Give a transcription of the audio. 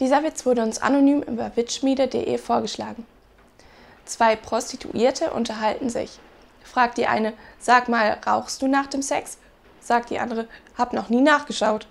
Dieser Witz wurde uns anonym über witzschmiede.de vorgeschlagen. Zwei Prostituierte unterhalten sich. Fragt die eine, sag mal, rauchst du nach dem Sex? Sagt die andere, hab noch nie nachgeschaut.